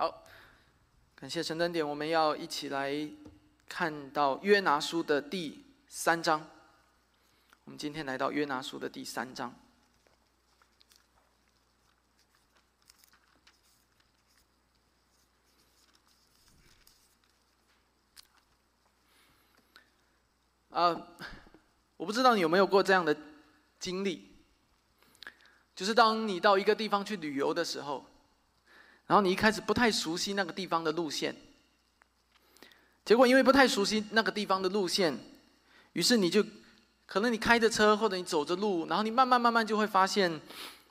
好，感谢神灯点，我们要一起来看到约拿书的第三章。我们今天来到约拿书的第三章。啊，我不知道你有没有过这样的经历，就是当你到一个地方去旅游的时候。然后你一开始不太熟悉那个地方的路线，结果因为不太熟悉那个地方的路线，于是你就可能你开着车或者你走着路，然后你慢慢慢慢就会发现，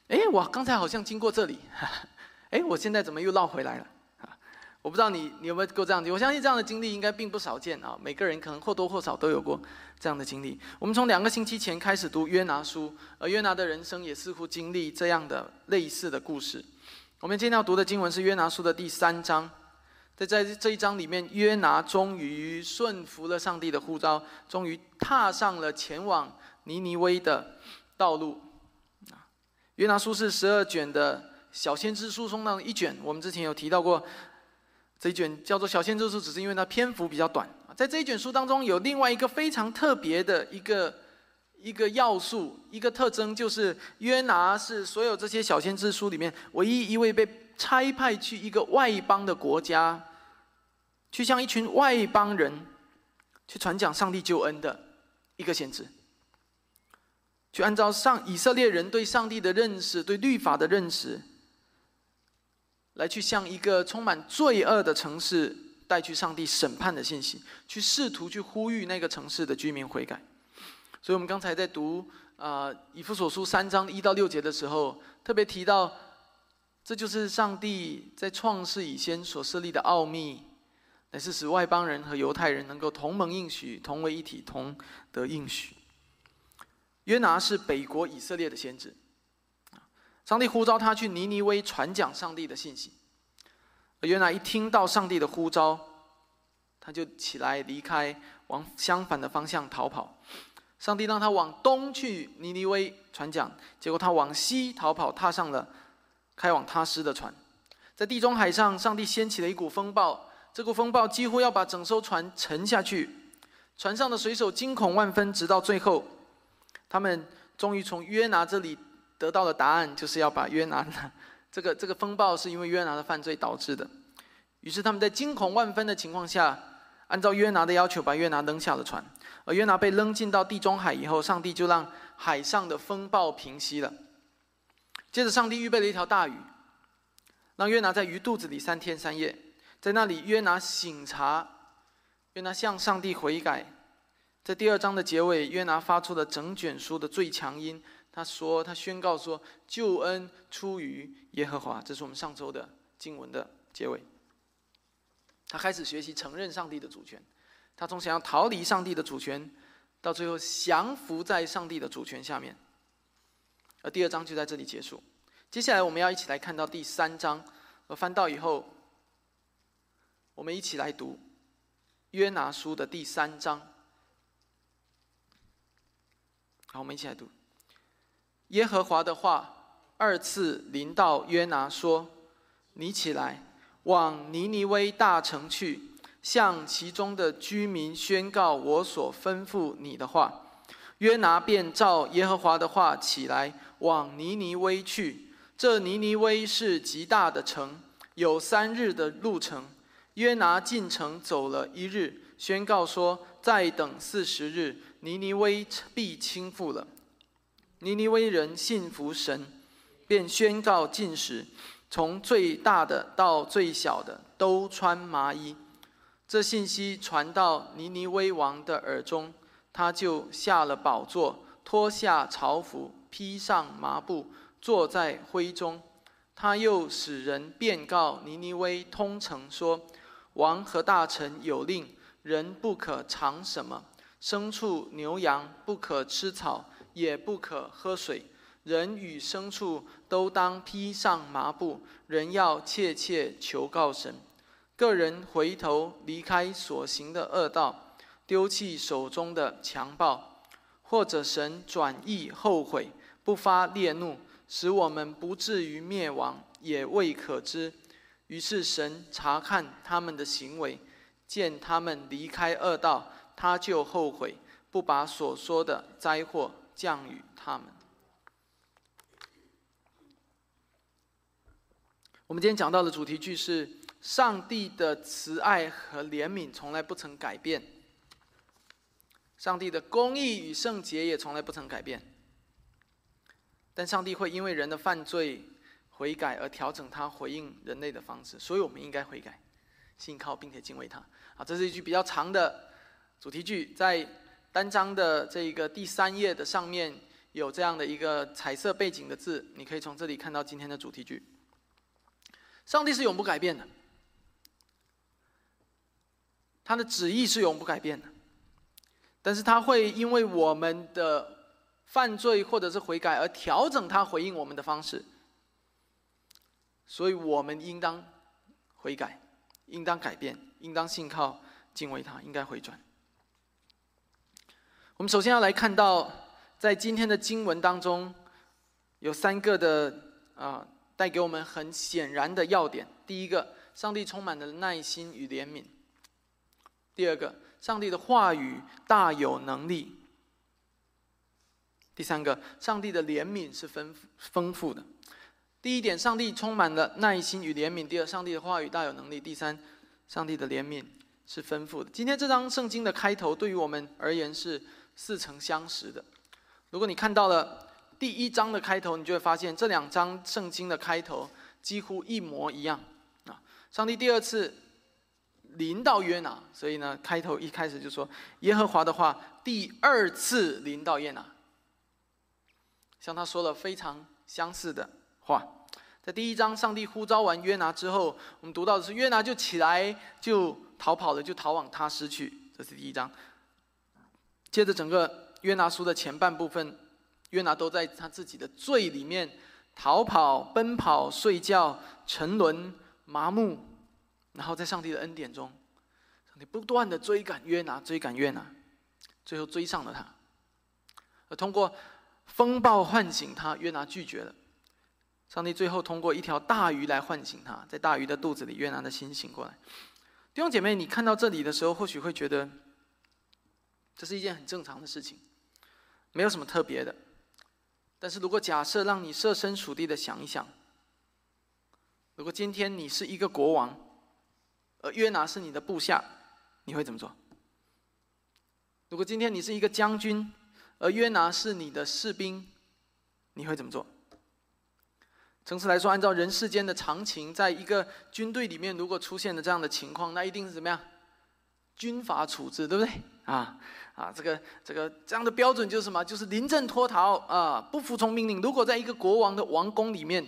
哎，我刚才好像经过这里，哎，我现在怎么又绕回来了？啊，我不知道你你有没有过这样的，我相信这样的经历应该并不少见啊，每个人可能或多或少都有过这样的经历。我们从两个星期前开始读约拿书，而约拿的人生也似乎经历这样的类似的故事。我们今天要读的经文是约拿书的第三章，在在这一章里面，约拿终于顺服了上帝的呼召，终于踏上了前往尼尼微的道路。约拿书是十二卷的小先知书中的一卷，我们之前有提到过，这一卷叫做小先知书，只是因为它篇幅比较短。在这一卷书当中，有另外一个非常特别的一个。一个要素，一个特征，就是约拿是所有这些小先知书里面唯一一位被差派去一个外邦的国家，去向一群外邦人去传讲上帝救恩的一个先知，去按照上以色列人对上帝的认识、对律法的认识，来去向一个充满罪恶的城市带去上帝审判的信息，去试图去呼吁那个城市的居民悔改。所以我们刚才在读啊以弗所书三章一到六节的时候，特别提到，这就是上帝在创世以前所设立的奥秘，乃是使外邦人和犹太人能够同盟应许，同为一体，同得应许。约拿是北国以色列的先知，上帝呼召他去尼尼微传讲上帝的信息，而约拿一听到上帝的呼召，他就起来离开，往相反的方向逃跑。上帝让他往东去尼尼微传讲，结果他往西逃跑，踏上了开往他施的船。在地中海上，上帝掀起了一股风暴，这股风暴几乎要把整艘船沉下去。船上的水手惊恐万分，直到最后，他们终于从约拿这里得到了答案，就是要把约拿这个 这个风暴是因为约拿的犯罪导致的。于是他们在惊恐万分的情况下，按照约拿的要求，把约拿扔下了船。而约拿被扔进到地中海以后，上帝就让海上的风暴平息了。接着，上帝预备了一条大鱼，让约拿在鱼肚子里三天三夜。在那里，约拿醒察，约拿向上帝悔改。在第二章的结尾，约拿发出了整卷书的最强音，他说：“他宣告说，救恩出于耶和华。”这是我们上周的经文的结尾。他开始学习承认上帝的主权。他从想要逃离上帝的主权，到最后降服在上帝的主权下面，而第二章就在这里结束。接下来我们要一起来看到第三章，而翻到以后，我们一起来读约拿书的第三章。好，我们一起来读。耶和华的话二次临到约拿说：“你起来，往尼尼微大城去。”向其中的居民宣告我所吩咐你的话。约拿便照耶和华的话起来，往尼尼微去。这尼尼微是极大的城，有三日的路程。约拿进城走了一日，宣告说：再等四十日，尼尼微必倾覆了。尼尼微人信服神，便宣告禁食，从最大的到最小的都穿麻衣。这信息传到尼尼微王的耳中，他就下了宝座，脱下朝服，披上麻布，坐在灰中。他又使人便告尼尼微通城说：王和大臣有令，人不可尝什么，牲畜牛羊不可吃草，也不可喝水。人与牲畜都当披上麻布，人要切切求告神。个人回头离开所行的恶道，丢弃手中的强暴，或者神转意后悔，不发烈怒，使我们不至于灭亡，也未可知。于是神查看他们的行为，见他们离开恶道，他就后悔，不把所说的灾祸降与他们。我们今天讲到的主题句是：上帝的慈爱和怜悯从来不曾改变，上帝的公义与圣洁也从来不曾改变。但上帝会因为人的犯罪。悔改而调整他回应人类的方式，所以我们应该悔改，信靠并且敬畏他。啊，这是一句比较长的主题句，在单章的这个第三页的上面有这样的一个彩色背景的字，你可以从这里看到今天的主题句。上帝是永不改变的，他的旨意是永不改变的，但是他会因为我们的犯罪或者是悔改而调整他回应我们的方式。所以我们应当悔改，应当改变，应当信靠敬畏他，应该回转。我们首先要来看到，在今天的经文当中，有三个的啊，带给我们很显然的要点。第一个，上帝充满了耐心与怜悯；第二个，上帝的话语大有能力；第三个，上帝的怜悯是丰丰富的。第一点，上帝充满了耐心与怜悯；第二，上帝的话语大有能力；第三，上帝的怜悯是丰富的。今天这张圣经的开头，对于我们而言是似曾相识的。如果你看到了第一章的开头，你就会发现这两章圣经的开头几乎一模一样啊！上帝第二次临到约拿，所以呢，开头一开始就说耶和华的话第二次临到约拿，向他说了非常相似的。话，在第一章，上帝呼召完约拿之后，我们读到的是约拿就起来就逃跑了，就逃往他失去。这是第一章。接着，整个约拿书的前半部分，约拿都在他自己的罪里面逃跑、奔跑、睡觉、沉沦、麻木，然后在上帝的恩典中，上帝不断的追赶约拿，追赶约拿，最后追上了他，而通过风暴唤醒他，约拿拒绝了。上帝最后通过一条大鱼来唤醒他，在大鱼的肚子里，约拿的心醒过来。弟兄姐妹，你看到这里的时候，或许会觉得这是一件很正常的事情，没有什么特别的。但是如果假设让你设身处地的想一想，如果今天你是一个国王，而约拿是你的部下，你会怎么做？如果今天你是一个将军，而约拿是你的士兵，你会怎么做？诚实来说，按照人世间的常情，在一个军队里面，如果出现了这样的情况，那一定是怎么样？军法处置，对不对？啊啊，这个这个这样的标准就是什么？就是临阵脱逃啊，不服从命令。如果在一个国王的王宫里面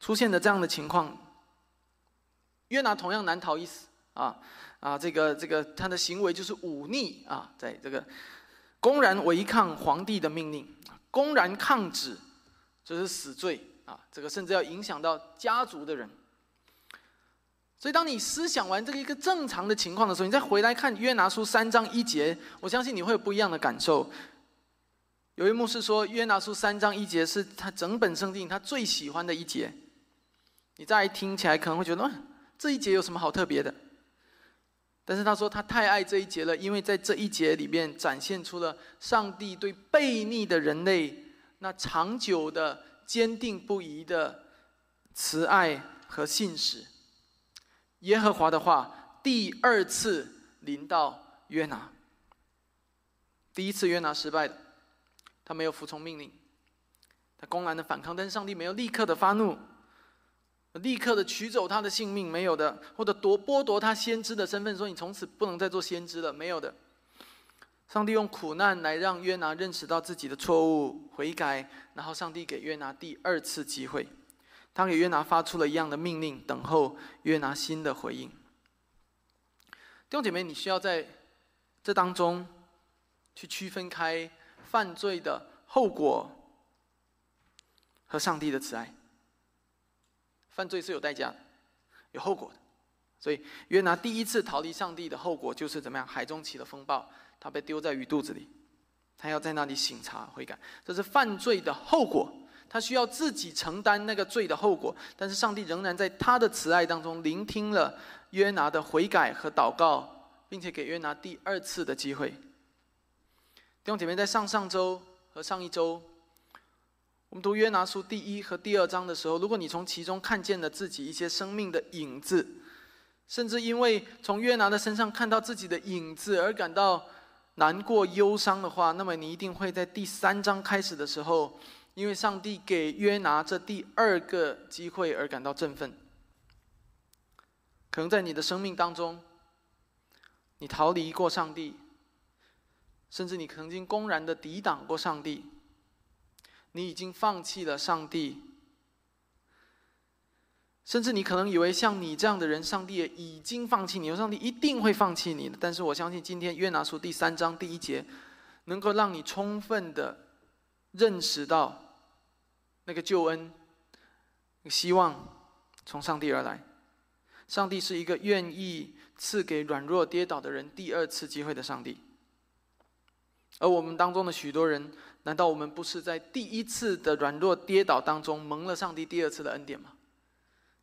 出现了这样的情况，约拿同样难逃一死啊啊！这个这个他的行为就是忤逆啊，在这个公然违抗皇帝的命令，公然抗旨，这是死罪。啊，这个甚至要影响到家族的人。所以，当你思想完这个一个正常的情况的时候，你再回来看约拿书三章一节，我相信你会有不一样的感受。有一幕是说，约拿书三章一节是他整本圣经他最喜欢的一节。你再听起来可能会觉得，这一节有什么好特别的？但是他说他太爱这一节了，因为在这一节里面展现出了上帝对悖逆的人类那长久的。坚定不移的慈爱和信使，耶和华的话第二次临到约拿。第一次约拿失败了，他没有服从命令，他公然的反抗，但是上帝没有立刻的发怒，立刻的取走他的性命，没有的，或者夺剥夺他先知的身份，说你从此不能再做先知了，没有的。上帝用苦难来让约拿认识到自己的错误，悔改，然后上帝给约拿第二次机会，他给约拿发出了一样的命令，等候约拿新的回应。弟兄姐妹，你需要在这当中去区分开犯罪的后果和上帝的慈爱。犯罪是有代价的，有后果的，所以约拿第一次逃离上帝的后果就是怎么样？海中起了风暴。他被丢在鱼肚子里，他要在那里醒察悔改，这是犯罪的后果。他需要自己承担那个罪的后果。但是上帝仍然在他的慈爱当中聆听了约拿的悔改和祷告，并且给约拿第二次的机会。弟兄姐妹，在上上周和上一周，我们读约拿书第一和第二章的时候，如果你从其中看见了自己一些生命的影子，甚至因为从约拿的身上看到自己的影子而感到难过、忧伤的话，那么你一定会在第三章开始的时候，因为上帝给约拿这第二个机会而感到振奋。可能在你的生命当中，你逃离过上帝，甚至你曾经公然的抵挡过上帝，你已经放弃了上帝。甚至你可能以为像你这样的人，上帝也已经放弃你，上帝一定会放弃你。但是我相信，今天约拿书第三章第一节，能够让你充分的认识到那个救恩、希望从上帝而来。上帝是一个愿意赐给软弱跌倒的人第二次机会的上帝。而我们当中的许多人，难道我们不是在第一次的软弱跌倒当中蒙了上帝第二次的恩典吗？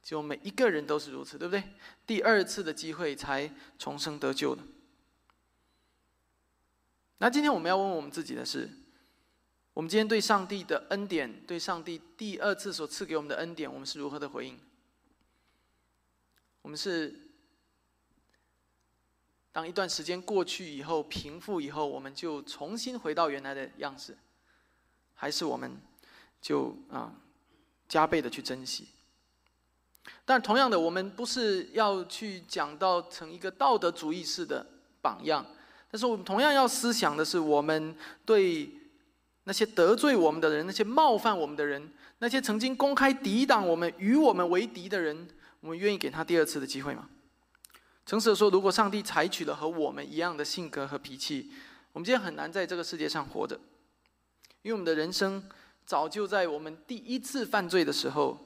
就每一个人都是如此，对不对？第二次的机会才重生得救的。那今天我们要问我们自己的是：我们今天对上帝的恩典，对上帝第二次所赐给我们的恩典，我们是如何的回应？我们是当一段时间过去以后，平复以后，我们就重新回到原来的样式，还是我们就啊加倍的去珍惜？但同样的，我们不是要去讲到成一个道德主义式的榜样，但是我们同样要思想的是，我们对那些得罪我们的人、那些冒犯我们的人、那些曾经公开抵挡我们、与我们为敌的人，我们愿意给他第二次的机会吗？诚实的说，如果上帝采取了和我们一样的性格和脾气，我们今天很难在这个世界上活着，因为我们的人生早就在我们第一次犯罪的时候。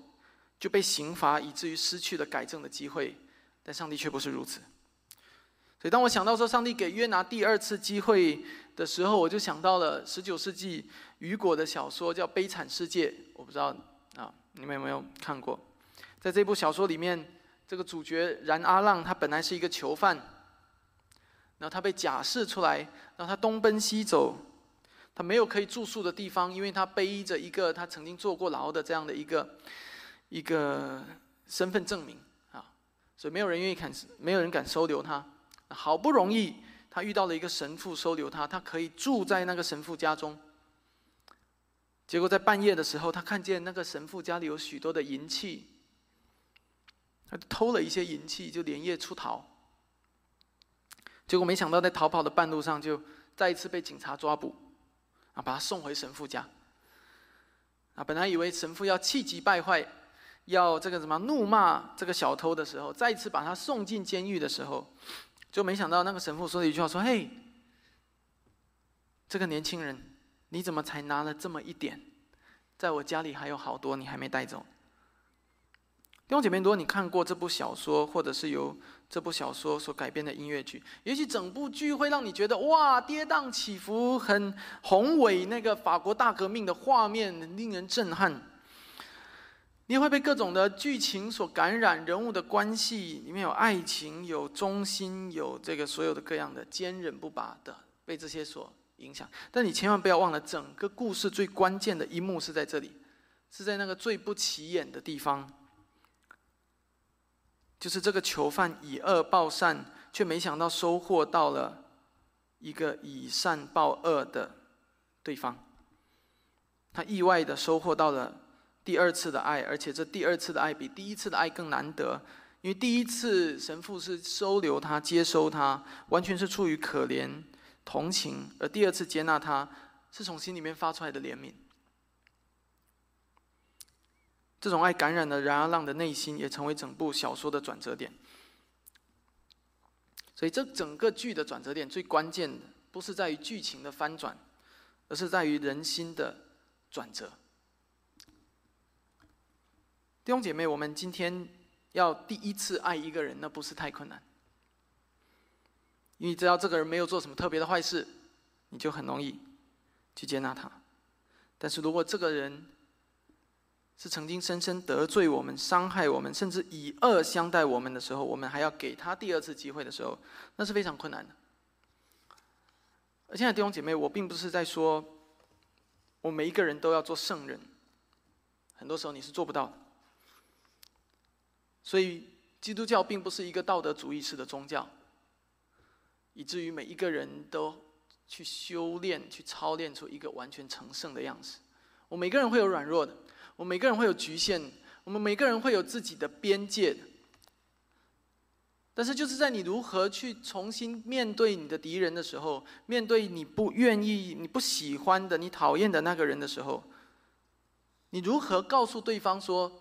就被刑罚，以至于失去了改正的机会，但上帝却不是如此。所以，当我想到说上帝给约拿第二次机会的时候，我就想到了十九世纪雨果的小说叫《悲惨世界》，我不知道啊，你们有没有看过？在这部小说里面，这个主角然阿浪他本来是一个囚犯，然后他被假释出来，然后他东奔西走，他没有可以住宿的地方，因为他背着一个他曾经坐过牢的这样的一个。一个身份证明啊，所以没有人愿意敢，没有人敢收留他。好不容易，他遇到了一个神父收留他，他可以住在那个神父家中。结果在半夜的时候，他看见那个神父家里有许多的银器，他偷了一些银器，就连夜出逃。结果没想到，在逃跑的半路上，就再一次被警察抓捕，啊，把他送回神父家。啊，本来以为神父要气急败坏。要这个什么怒骂这个小偷的时候，再一次把他送进监狱的时候，就没想到那个神父说了一句话：“说嘿，这个年轻人，你怎么才拿了这么一点？在我家里还有好多，你还没带走。”弟兄姐妹，如果你看过这部小说，或者是由这部小说所改编的音乐剧，也许整部剧会让你觉得哇，跌宕起伏，很宏伟，那个法国大革命的画面令人震撼。你会被各种的剧情所感染，人物的关系里面有爱情、有忠心、有这个所有的各样的坚韧不拔的，被这些所影响。但你千万不要忘了，整个故事最关键的一幕是在这里，是在那个最不起眼的地方，就是这个囚犯以恶报善，却没想到收获到了一个以善报恶的对方，他意外的收获到了。第二次的爱，而且这第二次的爱比第一次的爱更难得，因为第一次神父是收留他、接收他，完全是出于可怜、同情；而第二次接纳他，是从心里面发出来的怜悯。这种爱感染了冉阿浪的内心，也成为整部小说的转折点。所以，这整个剧的转折点最关键的，不是在于剧情的翻转，而是在于人心的转折。弟兄姐妹，我们今天要第一次爱一个人，那不是太困难，因为只要这个人没有做什么特别的坏事，你就很容易去接纳他。但是如果这个人是曾经深深得罪我们、伤害我们，甚至以恶相待我们的时候，我们还要给他第二次机会的时候，那是非常困难的。而现在弟兄姐妹，我并不是在说，我每一个人都要做圣人，很多时候你是做不到的。所以，基督教并不是一个道德主义式的宗教，以至于每一个人都去修炼、去操练出一个完全成圣的样子。我每个人会有软弱的。我们每个人会有局限，我们每个人会有自己的边界。但是，就是在你如何去重新面对你的敌人的时候，面对你不愿意、你不喜欢的、你讨厌的那个人的时候，你如何告诉对方说：“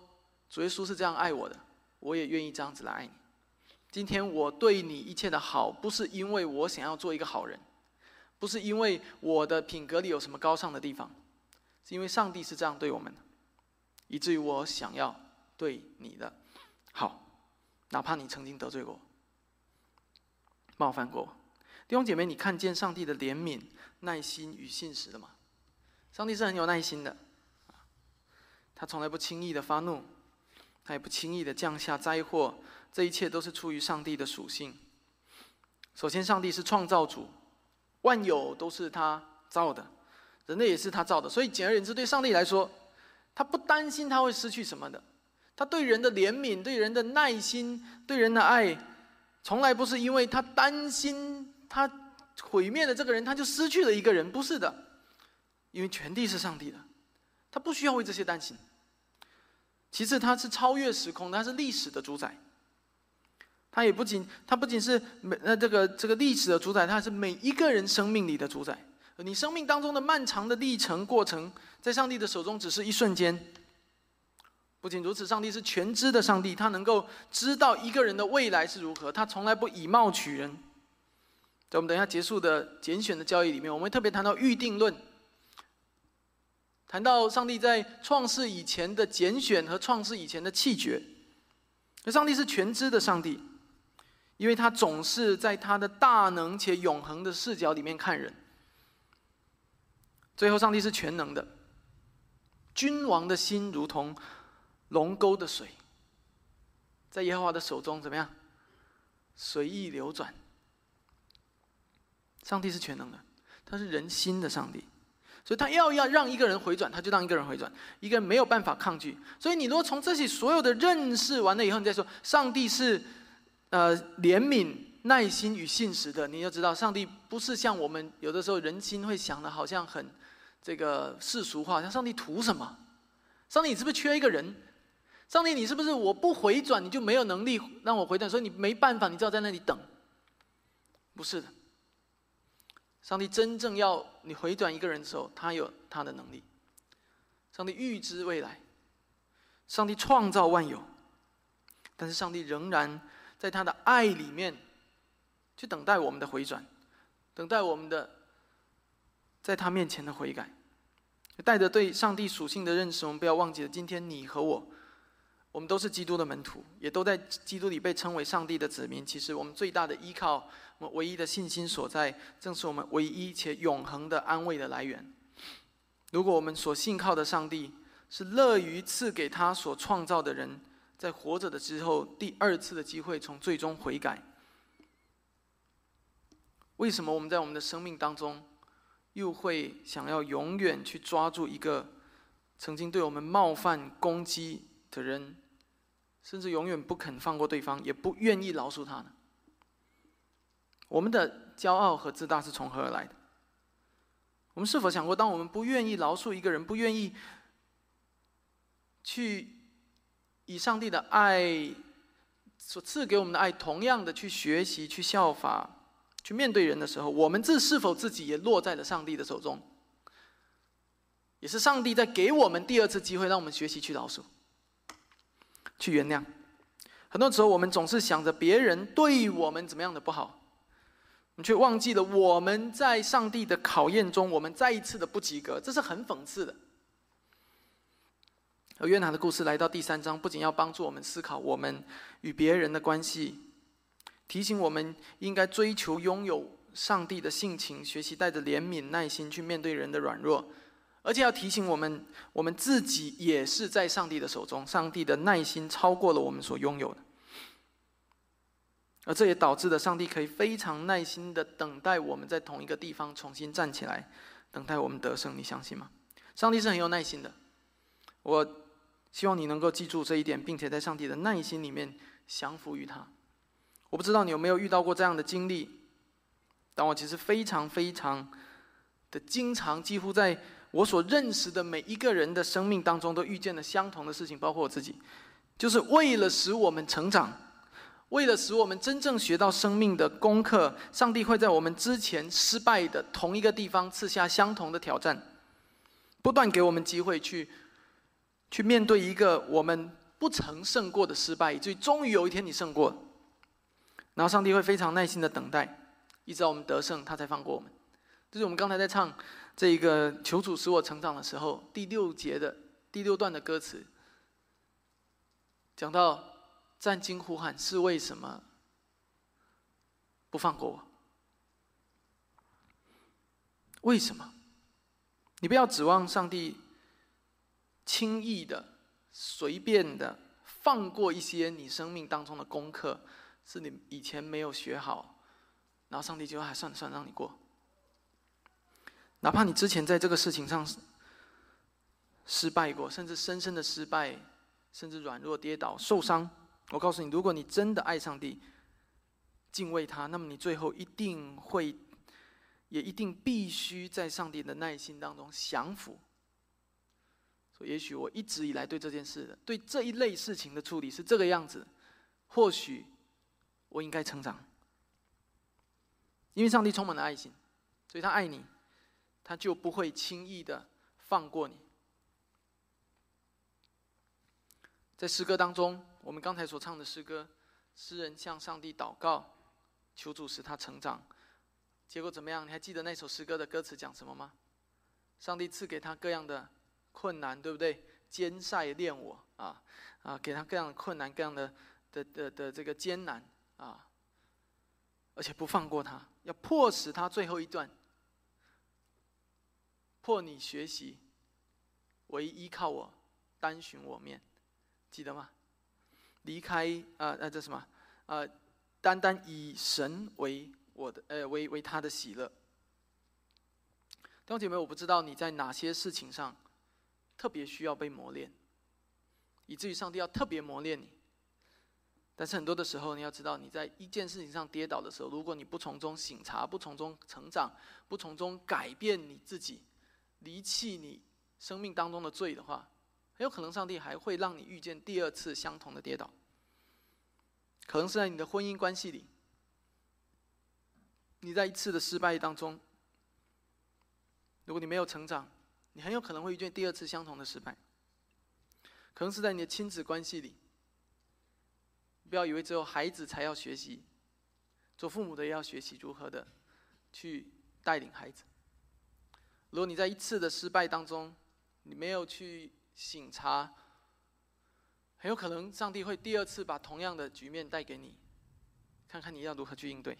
主耶稣是这样爱我的，我也愿意这样子来爱你。今天我对你一切的好，不是因为我想要做一个好人，不是因为我的品格里有什么高尚的地方，是因为上帝是这样对我们的。”以至于我想要对你的好，哪怕你曾经得罪过、冒犯过，弟兄姐妹，你看见上帝的怜悯、耐心与信实了吗？上帝是很有耐心的，他从来不轻易的发怒，他也不轻易的降下灾祸，这一切都是出于上帝的属性。首先，上帝是创造主，万有都是他造的，人类也是他造的，所以简而言之，对上帝来说。他不担心他会失去什么的，他对人的怜悯、对人的耐心、对人的爱，从来不是因为他担心他毁灭了这个人，他就失去了一个人，不是的，因为全地是上帝的，他不需要为这些担心。其次，他是超越时空，他是历史的主宰，他也不仅他不仅是每呃这个这个历史的主宰，他是每一个人生命里的主宰。你生命当中的漫长的历程过程，在上帝的手中只是一瞬间。不仅如此，上帝是全知的上帝，他能够知道一个人的未来是如何，他从来不以貌取人。在我们等一下结束的拣选的教义里面，我们会特别谈到预定论，谈到上帝在创世以前的拣选和创世以前的弃绝。而上帝是全知的上帝，因为他总是在他的大能且永恒的视角里面看人。最后，上帝是全能的。君王的心如同龙沟的水，在耶和华的手中怎么样？随意流转。上帝是全能的，他是人心的上帝，所以他要要让一个人回转，他就让一个人回转。一个人没有办法抗拒。所以，你如果从这些所有的认识完了以后，你再说上帝是呃怜悯、耐心与信实的，你就知道上帝不是像我们有的时候人心会想的，好像很。这个世俗化，像上帝图什么？上帝，你是不是缺一个人？上帝，你是不是我不回转，你就没有能力让我回转？所以你没办法，你只好在那里等。不是的，上帝真正要你回转一个人的时候，他有他的能力。上帝预知未来，上帝创造万有，但是上帝仍然在他的爱里面去等待我们的回转，等待我们的。在他面前的悔改，带着对上帝属性的认识，我们不要忘记了，今天你和我，我们都是基督的门徒，也都在基督里被称为上帝的子民。其实我们最大的依靠，我们唯一的信心所在，正是我们唯一且永恒的安慰的来源。如果我们所信靠的上帝是乐于赐给他所创造的人，在活着的之后第二次的机会，从最终悔改，为什么我们在我们的生命当中？又会想要永远去抓住一个曾经对我们冒犯、攻击的人，甚至永远不肯放过对方，也不愿意饶恕他呢？我们的骄傲和自大是从何而来的？我们是否想过，当我们不愿意饶恕一个人，不愿意去以上帝的爱所赐给我们的爱，同样的去学习、去效法？去面对人的时候，我们自是否自己也落在了上帝的手中？也是上帝在给我们第二次机会，让我们学习去饶恕、去原谅。很多时候，我们总是想着别人对我们怎么样的不好，我们却忘记了我们在上帝的考验中，我们再一次的不及格，这是很讽刺的。而约拿的故事来到第三章，不仅要帮助我们思考我们与别人的关系。提醒我们应该追求拥有上帝的性情，学习带着怜悯、耐心去面对人的软弱，而且要提醒我们，我们自己也是在上帝的手中，上帝的耐心超过了我们所拥有的，而这也导致了上帝可以非常耐心的等待我们在同一个地方重新站起来，等待我们得胜。你相信吗？上帝是很有耐心的，我希望你能够记住这一点，并且在上帝的耐心里面降服于他。我不知道你有没有遇到过这样的经历，但我其实非常非常的经常，几乎在。我所认识的每一个人的生命当中，都遇见了相同的事情，包括我自己，就是为了使我们成长，为了使我们真正学到生命的功课，上帝会在我们之前失败的同一个地方赐下相同的挑战，不断给我们机会去，去面对一个我们不曾胜过的失败，以至于终于有一天你胜过，然后上帝会非常耐心的等待，一直到我们得胜，他才放过我们。就是我们刚才在唱。这一个求主使我成长的时候，第六节的第六段的歌词，讲到战惊呼喊是为什么不放过我？为什么？你不要指望上帝轻易的、随便的放过一些你生命当中的功课，是你以前没有学好，然后上帝就还算了算让你过。哪怕你之前在这个事情上失败过，甚至深深的失败，甚至软弱、跌倒、受伤，我告诉你，如果你真的爱上帝、敬畏他，那么你最后一定会，也一定必须在上帝的耐心当中降服。所以，也许我一直以来对这件事、对这一类事情的处理是这个样子，或许我应该成长，因为上帝充满了爱心，所以他爱你。他就不会轻易的放过你。在诗歌当中，我们刚才所唱的诗歌，诗人向上帝祷告，求主使他成长。结果怎么样？你还记得那首诗歌的歌词讲什么吗？上帝赐给他各样的困难，对不对？艰晒练我啊啊，给他各样的困难，各样的的的的这个艰难啊，而且不放过他，要迫使他最后一段。迫你学习，唯依靠我，单寻我面，记得吗？离开啊啊这什么啊？单单以神为我的呃为为他的喜乐。弟兄姐妹，我不知道你在哪些事情上特别需要被磨练，以至于上帝要特别磨练你。但是很多的时候，你要知道，你在一件事情上跌倒的时候，如果你不从中醒察，不从中成长，不从中改变你自己。离弃你生命当中的罪的话，很有可能上帝还会让你遇见第二次相同的跌倒。可能是在你的婚姻关系里，你在一次的失败当中，如果你没有成长，你很有可能会遇见第二次相同的失败。可能是在你的亲子关系里，不要以为只有孩子才要学习，做父母的也要学习如何的去带领孩子。如果你在一次的失败当中，你没有去醒察，很有可能上帝会第二次把同样的局面带给你，看看你要如何去应对。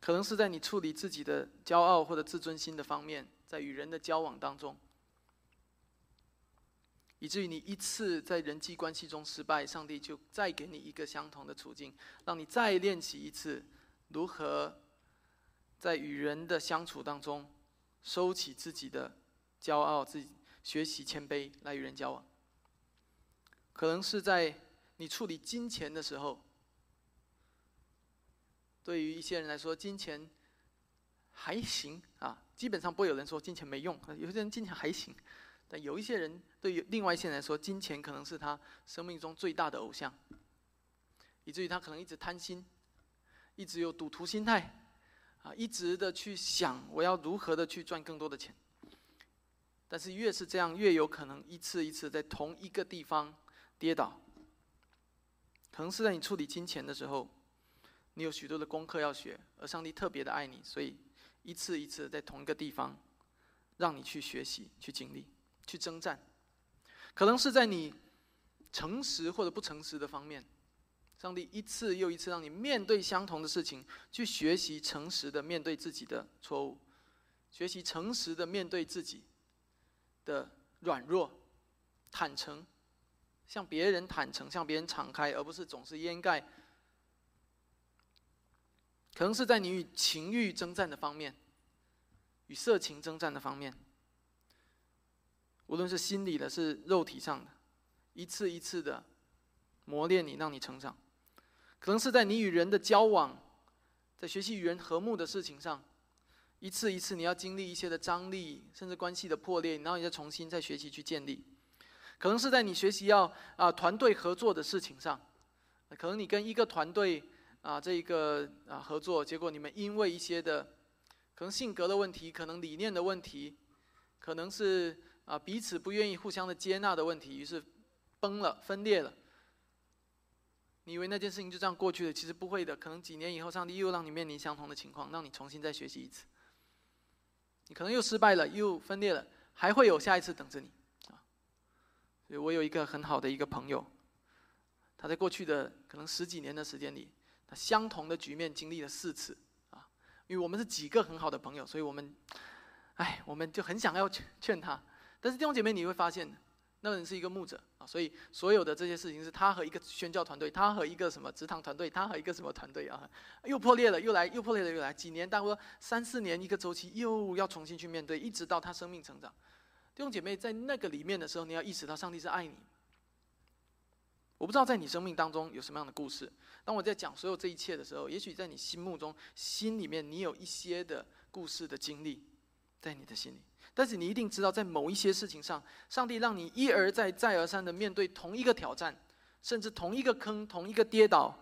可能是在你处理自己的骄傲或者自尊心的方面，在与人的交往当中，以至于你一次在人际关系中失败，上帝就再给你一个相同的处境，让你再练习一次如何在与人的相处当中。收起自己的骄傲，自己学习谦卑来与人交往。可能是在你处理金钱的时候，对于一些人来说，金钱还行啊，基本上不会有人说金钱没用。有些人金钱还行，但有一些人对于另外一些人来说，金钱可能是他生命中最大的偶像，以至于他可能一直贪心，一直有赌徒心态。啊，一直的去想我要如何的去赚更多的钱，但是越是这样，越有可能一次一次在同一个地方跌倒。可能是在你处理金钱的时候，你有许多的功课要学，而上帝特别的爱你，所以一次一次在同一个地方让你去学习、去经历、去征战。可能是在你诚实或者不诚实的方面。上帝一次又一次让你面对相同的事情，去学习诚实的面对自己的错误，学习诚实的面对自己，的软弱、坦诚，向别人坦诚，向别人敞开，而不是总是掩盖。可能是在你与情欲征战的方面，与色情征战的方面，无论是心理的，是肉体上的，一次一次的磨练你，让你成长。可能是在你与人的交往，在学习与人和睦的事情上，一次一次你要经历一些的张力，甚至关系的破裂，然后你再重新再学习去建立。可能是在你学习要啊团队合作的事情上，可能你跟一个团队。啊，这一个啊合作，结果你们因为一些的可能性格的问题，可能理念的问题，可能是啊彼此不愿意互相的接纳的问题，于是崩了，分裂了。你以为那件事情就这样过去了？其实不会的，可能几年以后，上帝又让你面临相同的情况，让你重新再学习一次。你可能又失败了，又分裂了，还会有下一次等着你啊。所以我有一个很好的一个朋友，他在过去的可能十几年的时间里。他相同的局面经历了四次，啊，因为我们是几个很好的朋友，所以我们，哎，我们就很想要劝劝他。但是弟兄姐妹，你会发现，那个人是一个牧者啊，所以所有的这些事情是他和一个宣教团队，他和一个什么职堂团队，他和一个什么团队啊，又破裂了，又来，又破裂了，又来，几年，大概三四年一个周期，又要重新去面对，一直到他生命成长。弟兄姐妹，在那个里面的时候，你要意识到上帝是爱你。我不知道在你生命当中有什么样的故事。当我在讲所有这一切的时候，也许在你心目中、心里面，你有一些的故事的经历，在你的心里。但是你一定知道，在某一些事情上，上帝让你一而再、再而三的面对同一个挑战，甚至同一个坑、同一个跌倒，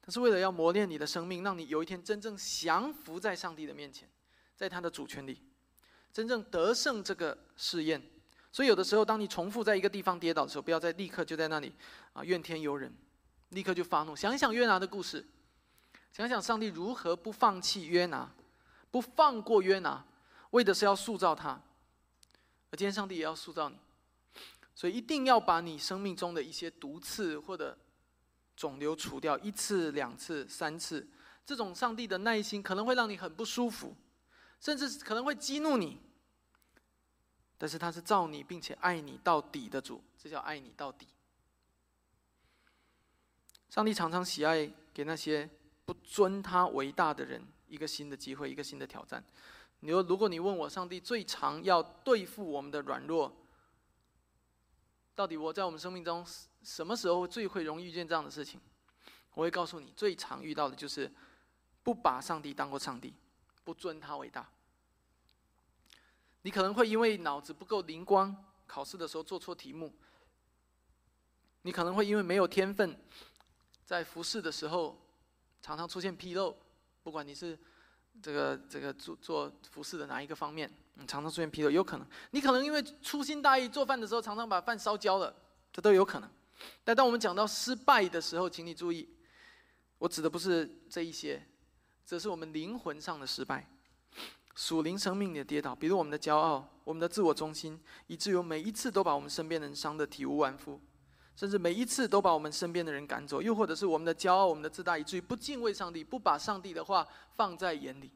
他是为了要磨练你的生命，让你有一天真正降服在上帝的面前，在他的主权里，真正得胜这个试验。所以有的时候，当你重复在一个地方跌倒的时候，不要再立刻就在那里啊怨天尤人。立刻就发怒，想一想约拿的故事，想想上帝如何不放弃约拿，不放过约拿，为的是要塑造他。而今天上帝也要塑造你，所以一定要把你生命中的一些毒刺或者肿瘤除掉一次、两次、三次。这种上帝的耐心可能会让你很不舒服，甚至可能会激怒你。但是他是造你并且爱你到底的主，这叫爱你到底。上帝常常喜爱给那些不尊他为大的人一个新的机会，一个新的挑战。你说，如果你问我，上帝最常要对付我们的软弱，到底我在我们生命中什么时候最会容易遇见这样的事情？我会告诉你，最常遇到的就是不把上帝当过上帝，不尊他为大。你可能会因为脑子不够灵光，考试的时候做错题目；你可能会因为没有天分。在服侍的时候，常常出现纰漏，不管你是这个这个做做服饰的哪一个方面，嗯，常常出现纰漏，有可能你可能因为粗心大意做饭的时候，常常把饭烧焦了，这都有可能。但当我们讲到失败的时候，请你注意，我指的不是这一些，这是我们灵魂上的失败，属灵生命的跌倒，比如我们的骄傲、我们的自我中心，以至于每一次都把我们身边人伤得体无完肤。甚至每一次都把我们身边的人赶走，又或者是我们的骄傲、我们的自大，以至于不敬畏上帝，不把上帝的话放在眼里。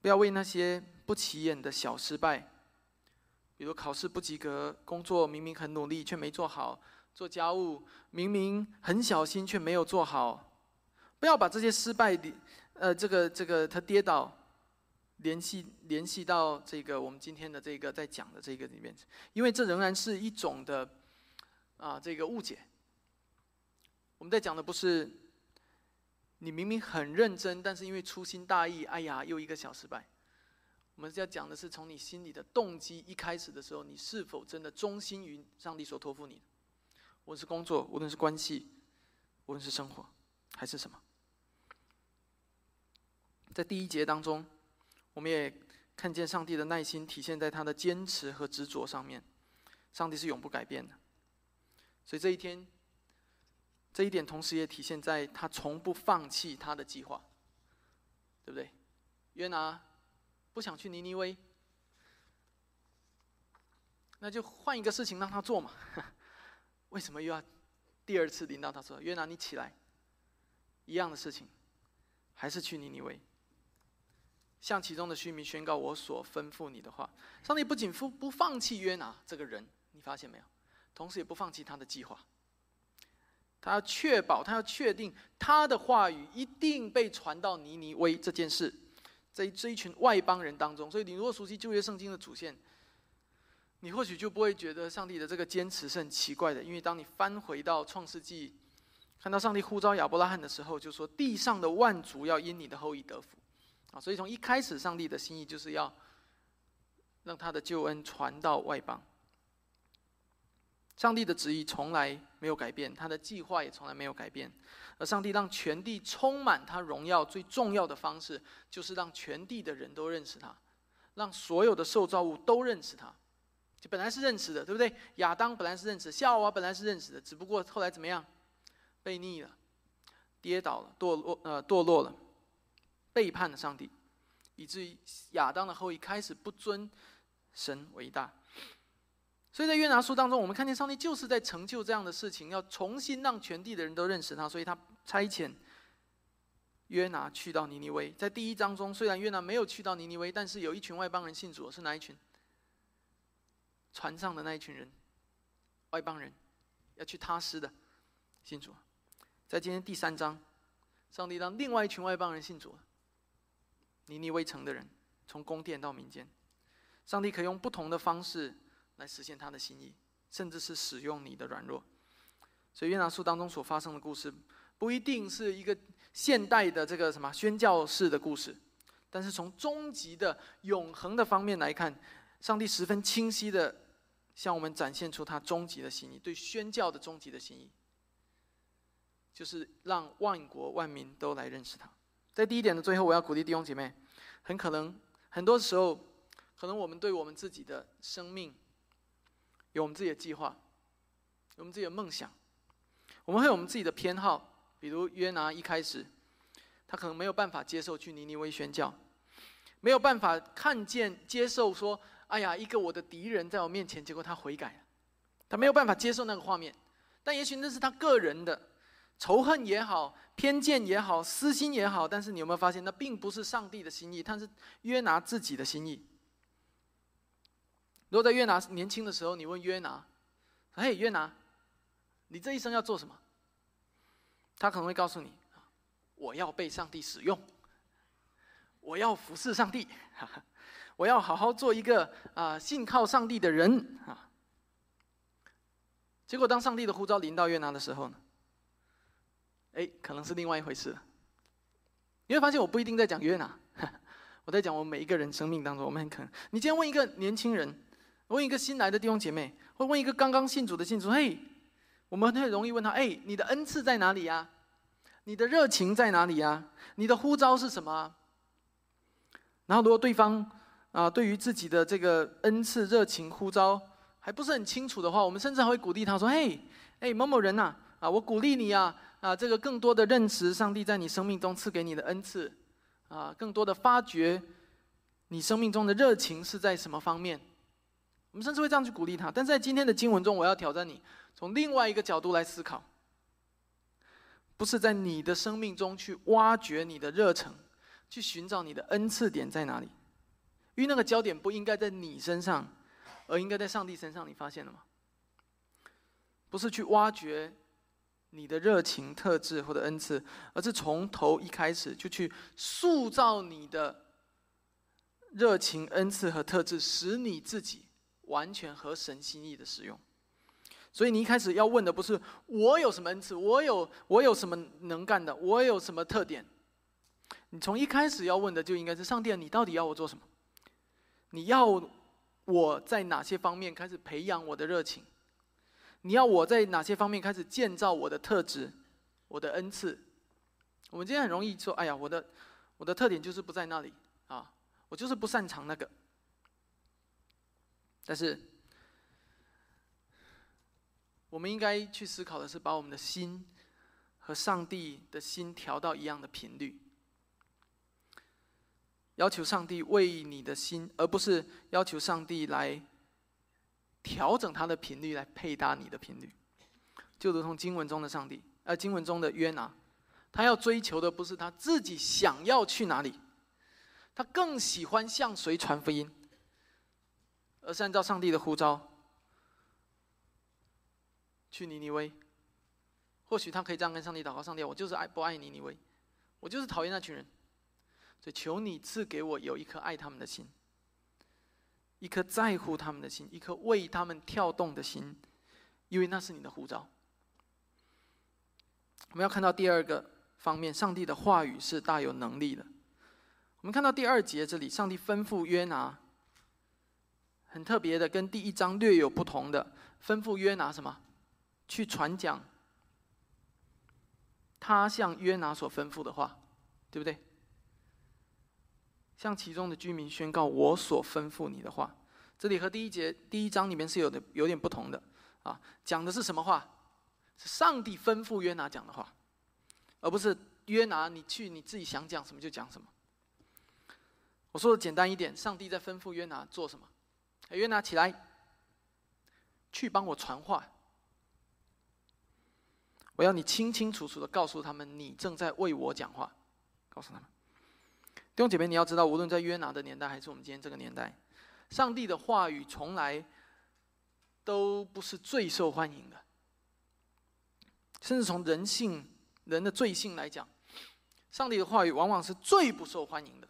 不要为那些不起眼的小失败，比如考试不及格、工作明明很努力却没做好、做家务明明很小心却没有做好，不要把这些失败的，呃，这个这个他跌倒，联系联系到这个我们今天的这个在讲的这个里面，因为这仍然是一种的。啊，这个误解。我们在讲的不是你明明很认真，但是因为粗心大意，哎呀，又一个小失败。我们要讲的是从你心里的动机一开始的时候，你是否真的忠心于上帝所托付你？无论是工作，无论是关系，无论是生活，还是什么？在第一节当中，我们也看见上帝的耐心体现在他的坚持和执着上面。上帝是永不改变的。所以这一天，这一点同时也体现在他从不放弃他的计划，对不对？约拿不想去尼尼微，那就换一个事情让他做嘛。为什么又要第二次领到他说：“约拿，你起来。”一样的事情，还是去尼尼微。向其中的居民宣告我所吩咐你的话。上帝不仅不不放弃约拿这个人，你发现没有？同时也不放弃他的计划。他要确保，他要确定他的话语一定被传到尼尼微这件事，在这一群外邦人当中。所以，你如果熟悉旧约圣经的主线，你或许就不会觉得上帝的这个坚持是很奇怪的。因为当你翻回到创世纪，看到上帝呼召亚伯拉罕的时候，就说地上的万族要因你的后裔得福。啊，所以从一开始，上帝的心意就是要让他的救恩传到外邦。上帝的旨意从来没有改变，他的计划也从来没有改变。而上帝让全地充满他荣耀最重要的方式，就是让全地的人都认识他，让所有的受造物都认识他。就本来是认识的，对不对？亚当本来是认识，夏娃本来是认识的，只不过后来怎么样？被逆了，跌倒了，堕落，呃，堕落了。背叛了上帝，以至于亚当的后裔开始不尊神为大。所以在约拿书当中，我们看见上帝就是在成就这样的事情，要重新让全地的人都认识他。所以他差遣约拿去到尼尼微。在第一章中，虽然约拿没有去到尼尼微，但是有一群外邦人信主，是哪一群？船上的那一群人，外邦人要去他施的信主。在今天第三章，上帝让另外一群外邦人信主。尼尼微城的人，从宫殿到民间，上帝可以用不同的方式来实现他的心意，甚至是使用你的软弱。所以约拿书当中所发生的故事，不一定是一个现代的这个什么宣教式的故事，但是从终极的永恒的方面来看，上帝十分清晰的向我们展现出他终极的心意，对宣教的终极的心意，就是让万国万民都来认识他。在第一点的最后，我要鼓励弟兄姐妹，很可能很多时候，可能我们对我们自己的生命有我们自己的计划，有我们自己的梦想，我们会有我们自己的偏好。比如约拿一开始，他可能没有办法接受去尼尼微宣教，没有办法看见接受说：“哎呀，一个我的敌人在我面前，结果他悔改了。”他没有办法接受那个画面，但也许那是他个人的仇恨也好。偏见也好，私心也好，但是你有没有发现，那并不是上帝的心意，他是约拿自己的心意。如果在约拿年轻的时候，你问约拿：“嘿，约拿，你这一生要做什么？”他可能会告诉你：“我要被上帝使用，我要服侍上帝，我要好好做一个啊信靠上帝的人啊。”结果，当上帝的呼召临到约拿的时候呢？哎，可能是另外一回事。你会发现，我不一定在讲约拿，我在讲我们每一个人生命当中，我们很可能。你今天问一个年轻人，问一个新来的弟兄姐妹，或问一个刚刚信主的信主，嘿，我们很容易问他：哎，你的恩赐在哪里呀？你的热情在哪里呀？你的呼召是什么？然后，如果对方啊，对于自己的这个恩赐、热情、呼召还不是很清楚的话，我们甚至还会鼓励他说：嘿，哎，某某人呐，啊，我鼓励你啊。啊，这个更多的认识上帝在你生命中赐给你的恩赐，啊，更多的发掘你生命中的热情是在什么方面？我们甚至会这样去鼓励他。但在今天的经文中，我要挑战你，从另外一个角度来思考，不是在你的生命中去挖掘你的热忱，去寻找你的恩赐点在哪里？因为那个焦点不应该在你身上，而应该在上帝身上。你发现了吗？不是去挖掘。你的热情特质或者恩赐，而是从头一开始就去塑造你的热情、恩赐和特质，使你自己完全合神心意的使用。所以你一开始要问的不是我有什么恩赐，我有我有什么能干的，我有什么特点。你从一开始要问的就应该是上帝，你到底要我做什么？你要我在哪些方面开始培养我的热情？你要我在哪些方面开始建造我的特质，我的恩赐？我们今天很容易说：“哎呀，我的我的特点就是不在那里啊，我就是不擅长那个。”但是，我们应该去思考的是，把我们的心和上帝的心调到一样的频率，要求上帝为你的心，而不是要求上帝来。调整它的频率来配搭你的频率，就如同经文中的上帝，呃，经文中的约拿，他要追求的不是他自己想要去哪里，他更喜欢向谁传福音，而是按照上帝的呼召去尼尼微。或许他可以这样跟上帝祷告：上帝，我就是爱不爱尼尼微，我就是讨厌那群人，所以求你赐给我有一颗爱他们的心，一颗在乎他们的心，一颗为他们跳动的心，因为那是你的呼召。我们要看到第二个方面，上帝的话语是大有能力的。我们看到第二节这里，上帝吩咐约拿，很特别的，跟第一章略有不同的，吩咐约拿什么？去传讲。他向约拿所吩咐的话，对不对？向其中的居民宣告我所吩咐你的话，这里和第一节第一章里面是有的有点不同的啊。讲的是什么话？是上帝吩咐约拿讲的话，而不是约拿你去你自己想讲什么就讲什么。我说的简单一点，上帝在吩咐约拿做什么？约拿起来，去帮我传话。我要你清清楚楚的告诉他们，你正在为我讲话。告诉他们，弟兄姐妹，你要知道，无论在约拿的年代，还是我们今天这个年代，上帝的话语从来都不是最受欢迎的。甚至从人性、人的罪性来讲，上帝的话语往往是最不受欢迎的，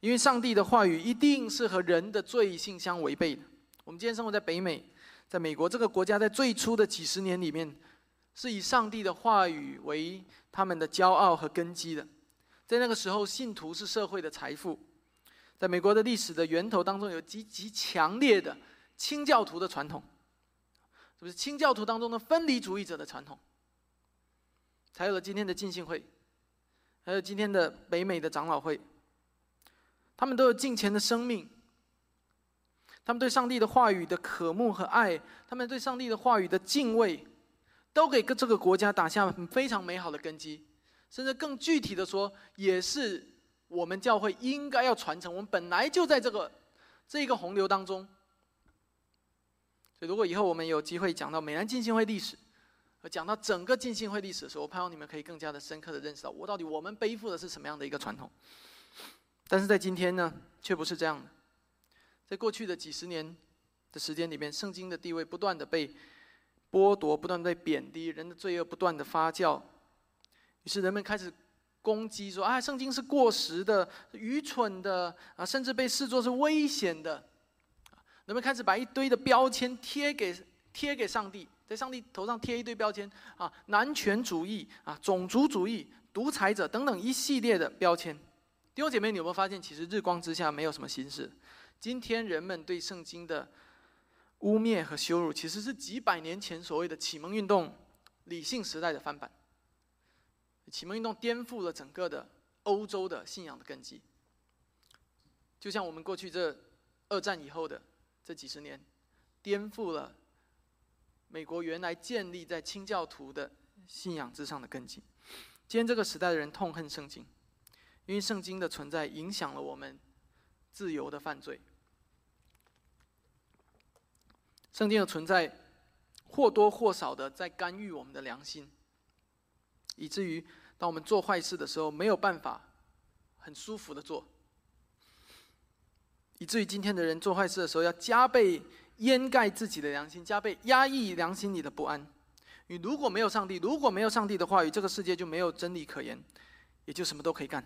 因为上帝的话语一定是和人的罪性相违背的。我们今天生活在北美，在美国这个国家，在最初的几十年里面。是以上帝的话语为他们的骄傲和根基的，在那个时候，信徒是社会的财富。在美国的历史的源头当中，有极极强烈的清教徒的传统，是不是清教徒当中的分离主义者的传统？才有了今天的浸信会，还有今天的北美的长老会。他们都有敬虔的生命，他们对上帝的话语的渴慕和爱，他们对上帝的话语的敬畏。都给这个国家打下非常美好的根基，甚至更具体的说，也是我们教会应该要传承。我们本来就在这个这个洪流当中，所以如果以后我们有机会讲到美南浸信会历史，和讲到整个浸信会历史的时候，我盼望你们可以更加的深刻的认识到，我到底我们背负的是什么样的一个传统。但是在今天呢，却不是这样的。在过去的几十年的时间里面，圣经的地位不断的被。剥夺不断被贬低，人的罪恶不断的发酵，于是人们开始攻击说：“啊，圣经是过时的、愚蠢的啊，甚至被视作是危险的。”人们开始把一堆的标签贴给贴给上帝，在上帝头上贴一堆标签啊，男权主义啊，种族主义、独裁者等等一系列的标签。弟兄姐妹，你有没有发现，其实日光之下没有什么新事？今天人们对圣经的。污蔑和羞辱，其实是几百年前所谓的启蒙运动、理性时代的翻版。启蒙运动颠覆了整个的欧洲的信仰的根基，就像我们过去这二战以后的这几十年，颠覆了美国原来建立在清教徒的信仰之上的根基。今天这个时代的人痛恨圣经，因为圣经的存在影响了我们自由的犯罪。圣经的存在，或多或少的在干预我们的良心，以至于当我们做坏事的时候，没有办法很舒服的做，以至于今天的人做坏事的时候，要加倍掩盖自己的良心，加倍压抑良心里的不安。你如果没有上帝，如果没有上帝的话语，这个世界就没有真理可言，也就什么都可以干，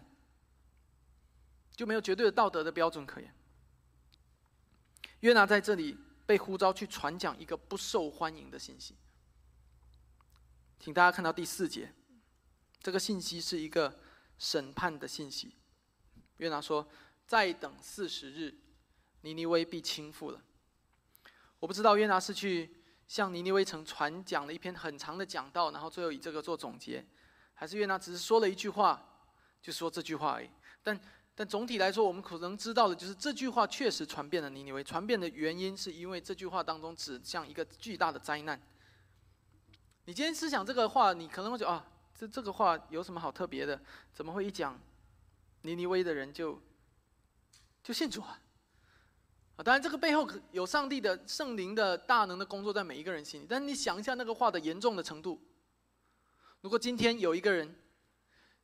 就没有绝对的道德的标准可言。约拿在这里。被呼召去传讲一个不受欢迎的信息，请大家看到第四节，这个信息是一个审判的信息。约拿说：“再等四十日，尼尼微必倾覆了。”我不知道约拿是去向尼尼微城传讲了一篇很长的讲道，然后最后以这个做总结，还是约拿只是说了一句话，就说这句话而已。但但总体来说，我们可能知道的就是这句话确实传遍了尼尼微。传遍的原因是因为这句话当中指向一个巨大的灾难。你今天思想这个话，你可能会觉得啊，这这个话有什么好特别的？怎么会一讲尼尼微的人就就信主啊？啊，当然这个背后有上帝的圣灵的大能的工作在每一个人心里。但是你想一下那个话的严重的程度，如果今天有一个人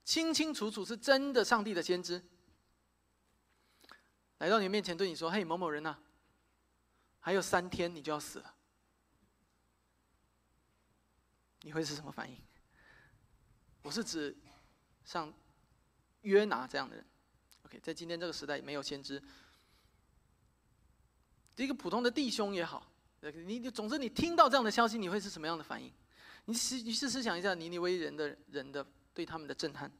清清楚楚是真的上帝的先知。来到你面前对你说：“嘿，某某人呐，还有三天你就要死了。”你会是什么反应？我是指像约拿这样的人。OK，在今天这个时代，没有先知，一个普通的弟兄也好，你你总之你听到这样的消息，你会是什么样的反应？你试你试试想一下，尼尼微人的人的对他们的震撼。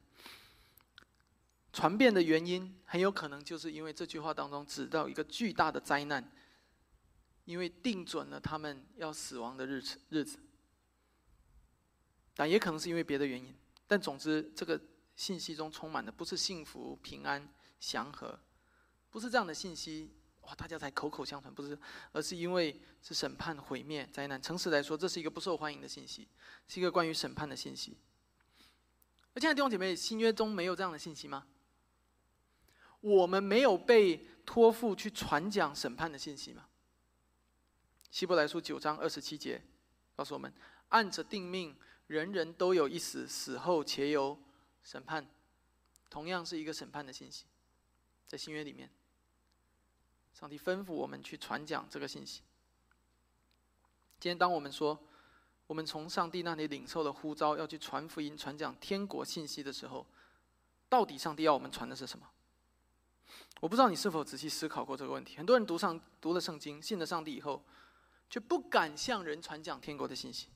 传遍的原因很有可能就是因为这句话当中指到一个巨大的灾难，因为定准了他们要死亡的日子日子，但也可能是因为别的原因。但总之，这个信息中充满的不是幸福、平安、祥和，不是这样的信息，哇，大家才口口相传，不是，而是因为是审判、毁灭、灾难。诚实来说，这是一个不受欢迎的信息，是一个关于审判的信息。而现在弟兄姐妹，新约中没有这样的信息吗？我们没有被托付去传讲审判的信息吗？希伯来书九章二十七节告诉我们：按着定命，人人都有一死，死后且有审判。同样是一个审判的信息，在新约里面，上帝吩咐我们去传讲这个信息。今天，当我们说我们从上帝那里领受了呼召，要去传福音、传讲天国信息的时候，到底上帝要我们传的是什么？我不知道你是否仔细思考过这个问题。很多人读上读了圣经，信了上帝以后，却不敢向人传讲天国的信息，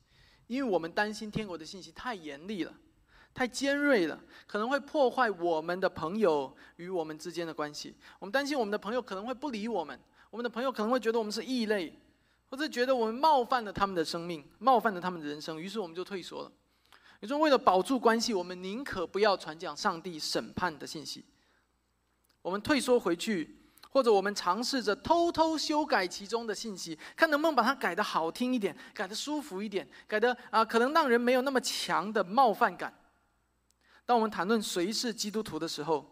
因为我们担心天国的信息太严厉了，太尖锐了，可能会破坏我们的朋友与我们之间的关系。我们担心我们的朋友可能会不理我们，我们的朋友可能会觉得我们是异类，或者觉得我们冒犯了他们的生命，冒犯了他们的人生，于是我们就退缩了。你说为了保住关系，我们宁可不要传讲上帝审判的信息。我们退缩回去，或者我们尝试着偷偷修改其中的信息，看能不能把它改得好听一点，改得舒服一点，改得啊，可能让人没有那么强的冒犯感。当我们谈论谁是基督徒的时候，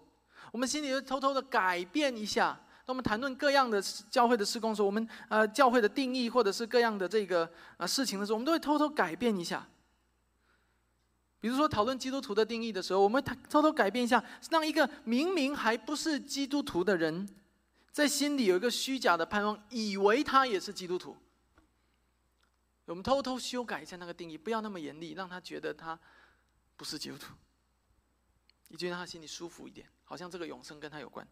我们心里会偷偷的改变一下。当我们谈论各样的教会的施工时，我们呃教会的定义，或者是各样的这个啊事情的时候，我们都会偷偷改变一下。比如说，讨论基督徒的定义的时候，我们偷偷改变一下，让一个明明还不是基督徒的人，在心里有一个虚假的盼望，以为他也是基督徒。我们偷偷修改一下那个定义，不要那么严厉，让他觉得他不是基督徒，你觉得他心里舒服一点，好像这个永生跟他有关。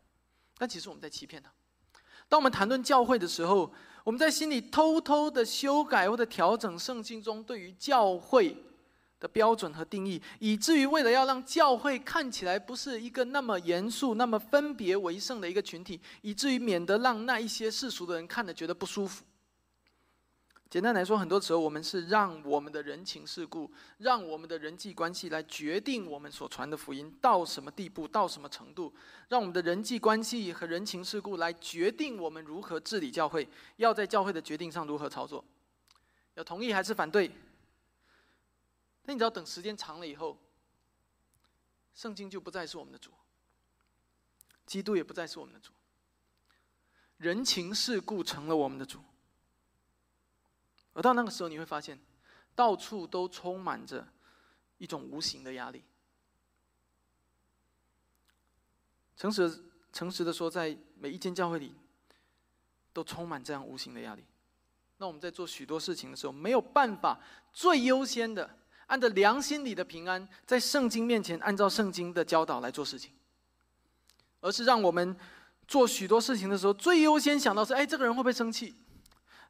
但其实我们在欺骗他。当我们谈论教会的时候，我们在心里偷偷的修改或者调整圣经中对于教会。的标准和定义，以至于为了要让教会看起来不是一个那么严肃、那么分别为圣的一个群体，以至于免得让那一些世俗的人看了觉得不舒服。简单来说，很多时候我们是让我们的人情世故、让我们的人际关系来决定我们所传的福音到什么地步、到什么程度，让我们的人际关系和人情世故来决定我们如何治理教会，要在教会的决定上如何操作，要同意还是反对。那你知道，等时间长了以后，圣经就不再是我们的主，基督也不再是我们的主，人情世故成了我们的主。而到那个时候，你会发现，到处都充满着一种无形的压力。诚实、诚实的说，在每一间教会里，都充满这样无形的压力。那我们在做许多事情的时候，没有办法最优先的。按照良心里的平安，在圣经面前按照圣经的教导来做事情，而是让我们做许多事情的时候，最优先想到是：哎，这个人会不会生气？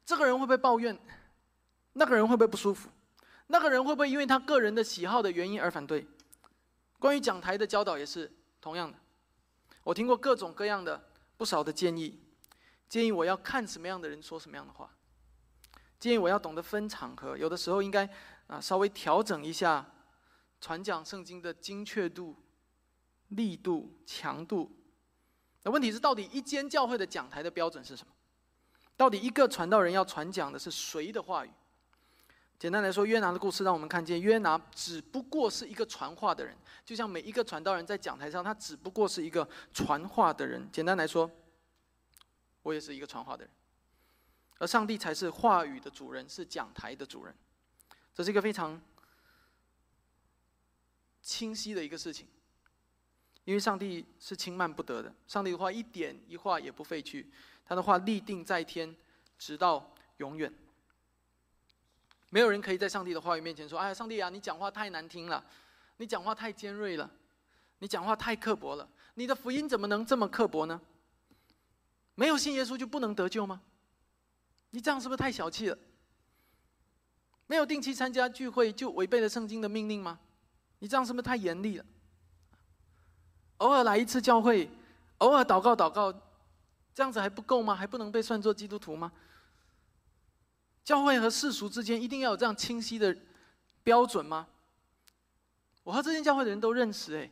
这个人会不会抱怨？那个人会不会不舒服？那个人会不会因为他个人的喜好的原因而反对？关于讲台的教导也是同样的，我听过各种各样的不少的建议，建议我要看什么样的人说什么样的话，建议我要懂得分场合，有的时候应该。啊，稍微调整一下传讲圣经的精确度、力度、强度。那问题是，到底一间教会的讲台的标准是什么？到底一个传道人要传讲的是谁的话语？简单来说，约拿的故事让我们看见，约拿只不过是一个传话的人，就像每一个传道人在讲台上，他只不过是一个传话的人。简单来说，我也是一个传话的人，而上帝才是话语的主人，是讲台的主人。这是一个非常清晰的一个事情。因为上帝是轻慢不得的，上帝的话一点一画也不废去，他的话立定在天，直到永远。没有人可以在上帝的话语面前说：“哎呀，上帝啊，你讲话太难听了，你讲话太尖锐了，你讲话太刻薄了，你的福音怎么能这么刻薄呢？没有信耶稣就不能得救吗？你这样是不是太小气了？没有定期参加聚会就违背了圣经的命令吗？你这样是不是太严厉了？”偶尔来一次教会，偶尔祷告祷告，这样子还不够吗？还不能被算作基督徒吗？教会和世俗之间一定要有这样清晰的标准吗？我和这间教会的人都认识哎，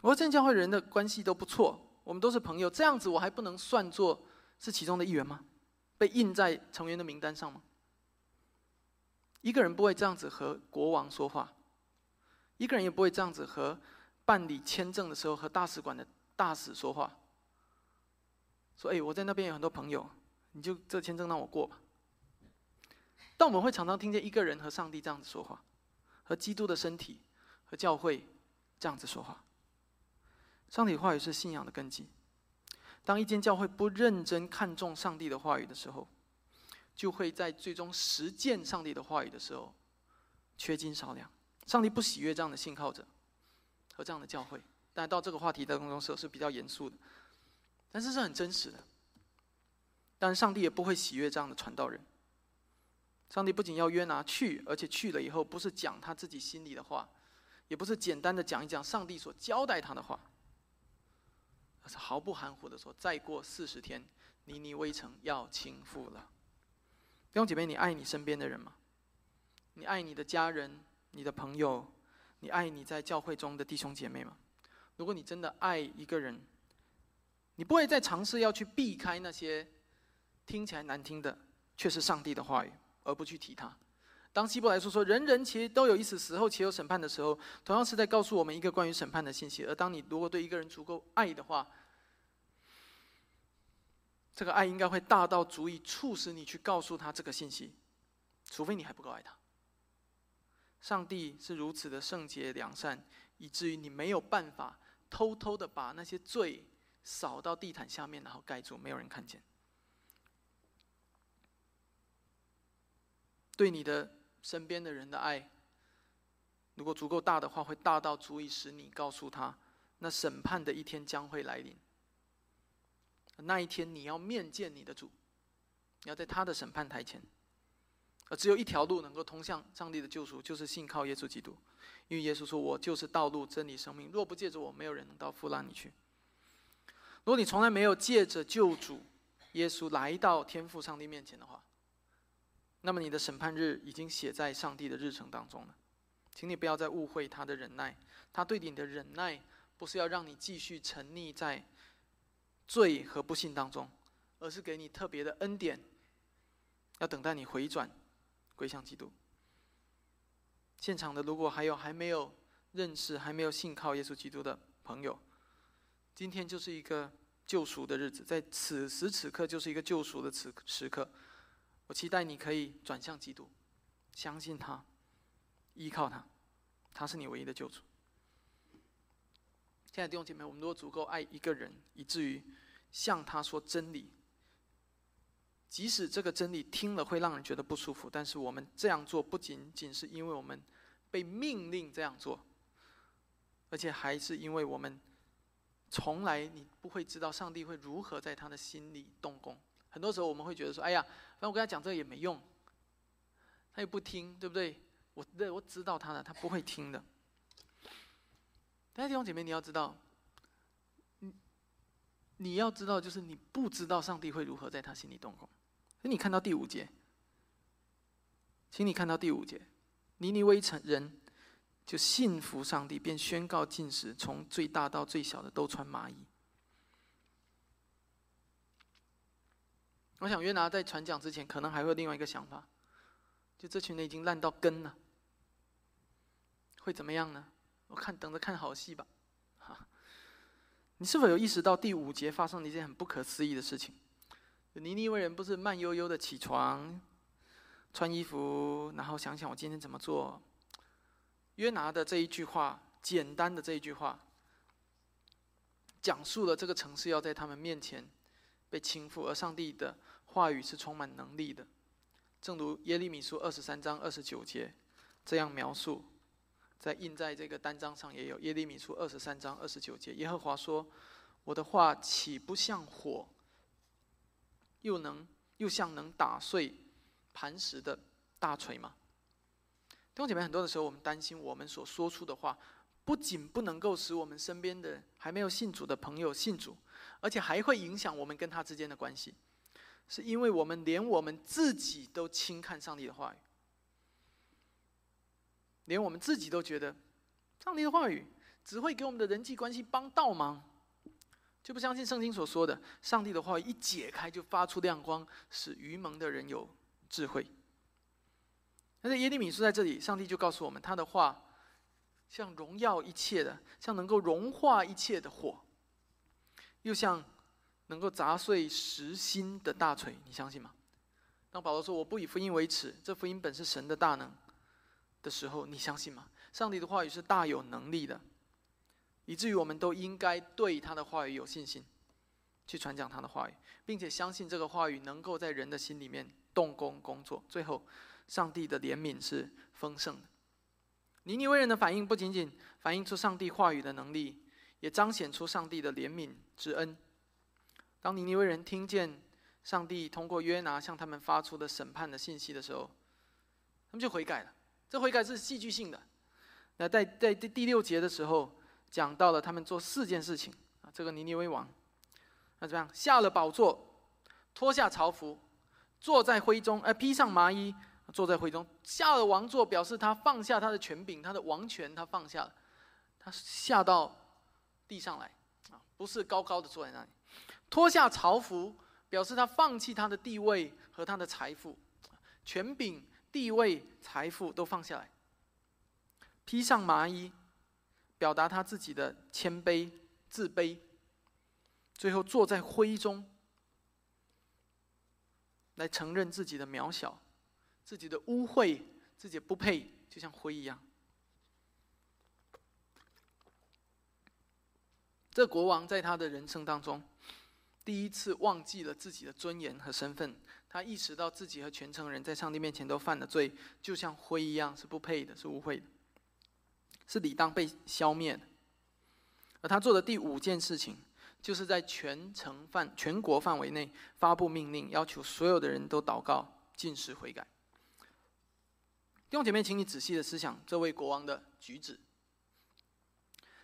我和这间教会的人的关系都不错，我们都是朋友，这样子我还不能算作是其中的一员吗？被印在成员的名单上吗？一个人不会这样子和国王说话，一个人也不会这样子和。办理签证的时候，和大使馆的大使说话，说：“哎，我在那边有很多朋友，你就这签证让我过吧。”但我们会常常听见一个人和上帝这样子说话，和基督的身体和教会这样子说话。上帝话语是信仰的根基。当一间教会不认真看重上帝的话语的时候，就会在最终实践上帝的话语的时候缺斤少两。上帝不喜悦这样的信靠者。和这样的教会，但到这个话题当中时候是比较严肃的，但是是很真实的。但上帝也不会喜悦这样的传道人。上帝不仅要约拿去，而且去了以后不是讲他自己心里的话，也不是简单的讲一讲上帝所交代他的话，而是毫不含糊的说：再过四十天，尼尼微城要倾覆了。弟兄姐妹，你爱你身边的人吗？你爱你的家人、你的朋友？你爱你在教会中的弟兄姐妹吗？如果你真的爱一个人，你不会再尝试要去避开那些听起来难听的，却是上帝的话语，而不去提它。当希伯来说说人人其实都有一死，死后且有审判的时候，同样是在告诉我们一个关于审判的信息。而当你如果对一个人足够爱的话，这个爱应该会大到足以促使你去告诉他这个信息，除非你还不够爱他。上帝是如此的圣洁良善，以至于你没有办法偷偷的把那些罪扫到地毯下面，然后盖住，没有人看见。对你的身边的人的爱，如果足够大的话，会大到足以使你告诉他，那审判的一天将会来临。那一天你要面见你的主，你要在他的审判台前。而只有一条路能够通向上帝的救赎，就是信靠耶稣基督。因为耶稣说：“我就是道路、真理、生命。若不借着我，没有人能到父那里去。”如果你从来没有借着救主耶稣来到天父上帝面前的话，那么你的审判日已经写在上帝的日程当中了。请你不要再误会他的忍耐，他对你的忍耐不是要让你继续沉溺在罪和不幸当中，而是给你特别的恩典，要等待你回转。归向基督。现场的如果还有还没有认识、还没有信靠耶稣基督的朋友，今天就是一个救赎的日子，在此时此刻就是一个救赎的此时刻。我期待你可以转向基督，相信他，依靠他，他是你唯一的救主。现在弟兄姐妹，我们如果足够爱一个人，以至于向他说真理。即使这个真理听了会让人觉得不舒服，但是我们这样做不仅仅是因为我们被命令这样做，而且还是因为我们从来你不会知道上帝会如何在他的心里动工。很多时候我们会觉得说：“哎呀，反正我跟他讲这个也没用，他又不听，对不对？”我对我知道他的，他不会听的。但是弟兄姐妹，你要知道，你你要知道，就是你不知道上帝会如何在他心里动工。那你看到第五节，请你看到第五节，尼尼微城人就信服上帝，便宣告禁食，从最大到最小的都穿麻衣。我想约拿在传讲之前，可能还会另外一个想法，就这群人已经烂到根了，会怎么样呢？我看等着看好戏吧。哈，你是否有意识到第五节发生了一件很不可思议的事情？尼尼微人不是慢悠悠的起床、穿衣服，然后想想我今天怎么做。约拿的这一句话简单的这一句话，讲述了这个城市要在他们面前被倾覆，而上帝的话语是充满能力的。正如耶利米书二十三章二十九节这样描述，在印在这个单章上也有耶利米书二十三章二十九节，耶和华说：“我的话岂不像火，又能又像能打碎磐石的大锤吗？”弟兄姐妹，很多的时候，我们担心我们所说出的话，不仅不能够使我们身边的还没有信主的朋友信主，而且还会影响我们跟他之间的关系，是因为我们连我们自己都轻看上帝的话语，连我们自己都觉得，上帝的话语只会给我们的人际关系帮倒忙，就不相信圣经所说的，上帝的话语一解开就发出亮光，使愚蒙的人有智慧。但是耶利米书在这里，上帝就告诉我们，他的话像荣耀一切的，像能够融化一切的火，又像能够砸碎实心的大锤。你相信吗？当保罗说“我不以福音为耻”，这福音本是神的大能的时候，你相信吗？上帝的话语是大有能力的，以至于我们都应该对他的话语有信心，去传讲他的话语，并且相信这个话语能够在人的心里面动工工作。最后。上帝的怜悯是丰盛的。尼尼微人的反应不仅仅反映出上帝话语的能力，也彰显出上帝的怜悯之恩。当尼尼微人听见上帝通过约拿向他们发出的审判的信息的时候，他们就悔改了。这悔改是戏剧性的。那在在第第六节的时候，讲到了他们做四件事情啊。这个尼尼微王，那怎样？下了宝座，脱下朝服，坐在灰中，呃，披上麻衣。坐在灰中，下了王座，表示他放下他的权柄，他的王权他放下了，他下到地上来，啊，不是高高的坐在那里，脱下朝服，表示他放弃他的地位和他的财富，权柄、地位、财富都放下来，披上麻衣，表达他自己的谦卑、自卑，最后坐在灰中，来承认自己的渺小。自己的污秽，自己不配，就像灰一样。这国王在他的人生当中，第一次忘记了自己的尊严和身份。他意识到自己和全城人在上帝面前都犯了罪，就像灰一样，是不配的，是污秽的，是理当被消灭的。而他做的第五件事情，就是在全城范全国范围内发布命令，要求所有的人都祷告、进食、悔改。弟兄姐妹，请你仔细的思想这位国王的举止。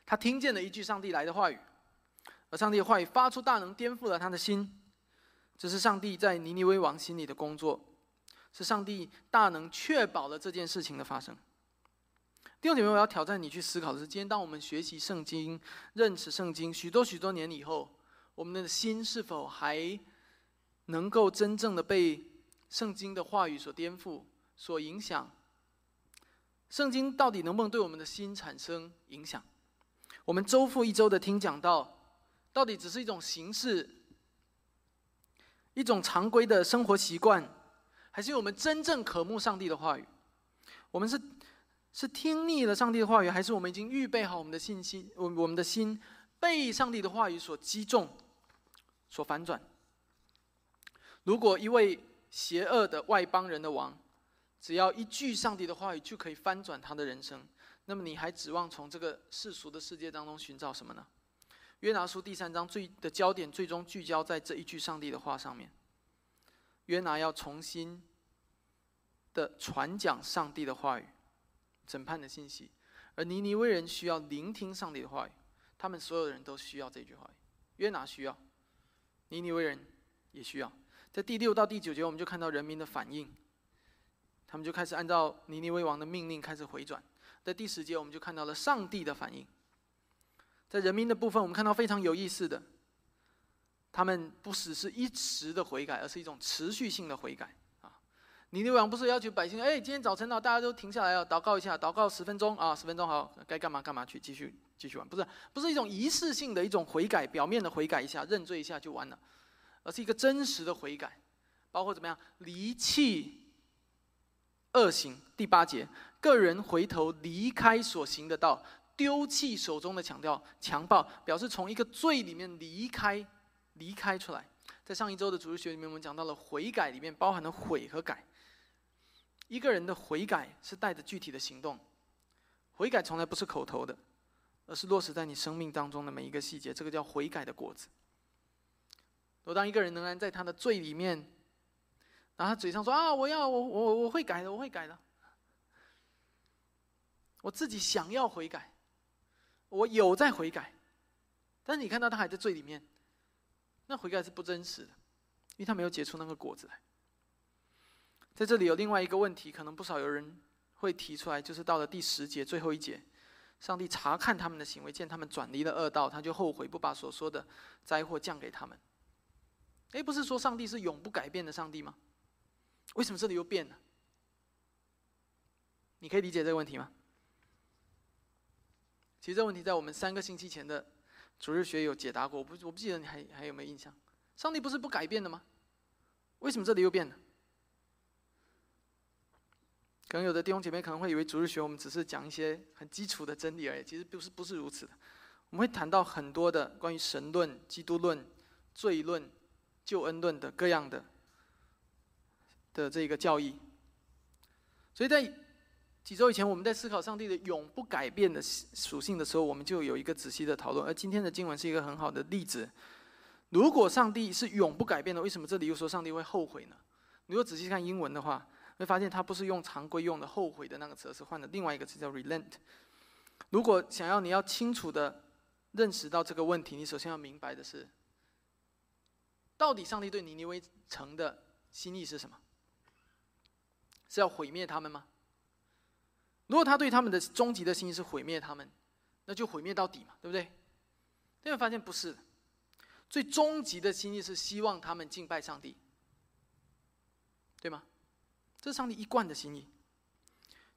他听见了一句上帝来的话语，而上帝的话语发出大能，颠覆了他的心。这是上帝在尼尼微王心里的工作，是上帝大能确保了这件事情的发生。弟兄姐妹，我要挑战你去思考的是：今天当我们学习圣经、认识圣经许多许多年以后，我们的心是否还能够真正的被圣经的话语所颠覆、所影响？圣经到底能不能对我们的心产生影响？我们周复一周的听讲道，到底只是一种形式，一种常规的生活习惯，还是我们真正渴慕上帝的话语？我们是是听腻了上帝的话语，还是我们已经预备好我们的信心？我我们的心被上帝的话语所击中，所反转？如果一位邪恶的外邦人的王，只要一句上帝的话语就可以翻转他的人生，那么你还指望从这个世俗的世界当中寻找什么呢？约拿书第三章最的焦点最终聚焦在这一句上帝的话上面。约拿要重新的传讲上帝的话语，审判的信息，而尼尼微人需要聆听上帝的话语，他们所有人都需要这句话语。约拿需要，尼尼微人也需要。在第六到第九节，我们就看到人民的反应。他们就开始按照尼尼微王的命令开始回转。在第十节，我们就看到了上帝的反应。在人民的部分，我们看到非常有意思的，他们不只是一时的悔改，而是一种持续性的悔改啊！尼尼王不是要求百姓，哎，今天早晨呢，大家都停下来要祷告一下，祷告十分钟啊，十分钟好，该干嘛干嘛去，继续继续玩，不是不是一种仪式性的一种悔改，表面的悔改一下，认罪一下就完了，而是一个真实的悔改，包括怎么样离弃。恶行第八节，个人回头离开所行的道，丢弃手中的强调强暴，表示从一个罪里面离开，离开出来。在上一周的主日学里面，我们讲到了悔改，里面包含了悔和改。一个人的悔改是带着具体的行动，悔改从来不是口头的，而是落实在你生命当中的每一个细节。这个叫悔改的果子。我当一个人仍然在他的罪里面，然后他嘴上说啊，我要我我我会改的，我会改的，我自己想要悔改，我有在悔改，但是你看到他还在罪里面。那悔改是不真实的，因为他没有结出那个果子来。在这里有另外一个问题，可能不少有人会提出来，就是到了第十节最后一节，上帝查看他们的行为，见他们转离了恶道，他就后悔，不把所说的灾祸降给他们。哎，不是说上帝是永不改变的上帝吗？为什么这里又变了？你可以理解这个问题吗？其实这问题在我们三个星期前的。主日学有解答过，我不我不记得你还还有没有印象？上帝不是不改变的吗？为什么这里又变了？可能有的弟兄姐妹可能会以为主日学我们只是讲一些很基础的真理而已，其实不是不是如此的。我们会谈到很多的关于神论、基督论、罪论、救恩论的各样的的这个教义，所以在。几周以前，我们在思考上帝的永不改变的属性的时候，我们就有一个仔细的讨论。而今天的经文是一个很好的例子。如果上帝是永不改变的，为什么这里又说上帝会后悔呢？如果仔细看英文的话，会发现他不是用常规用的“后悔”的那个词，是换了另外一个词叫 “relent”。如果想要你要清楚的认识到这个问题，你首先要明白的是，到底上帝对尼尼微城的心意是什么？是要毁灭他们吗？如果他对他们的终极的心意是毁灭他们，那就毁灭到底嘛，对不对？但会发现不是，最终极的心意是希望他们敬拜上帝，对吗？这是上帝一贯的心意，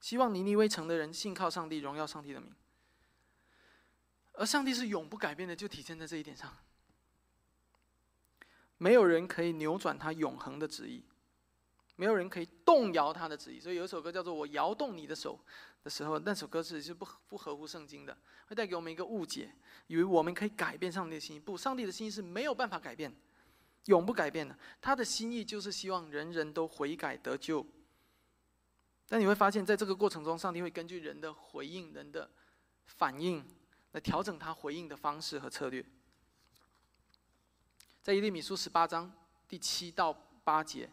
希望尼尼微城的人信靠上帝，荣耀上帝的名。而上帝是永不改变的，就体现在这一点上，没有人可以扭转他永恒的旨意。没有人可以动摇他的旨意，所以有一首歌叫做《我摇动你的手》的时候，那首歌词是不不合乎圣经的，会带给我们一个误解，以为我们可以改变上帝的心意。不，上帝的心意是没有办法改变，永不改变的。他的心意就是希望人人都悔改得救。但你会发现在这个过程中，上帝会根据人的回应、人的反应来调整他回应的方式和策略。在耶利米书十八章第七到八节。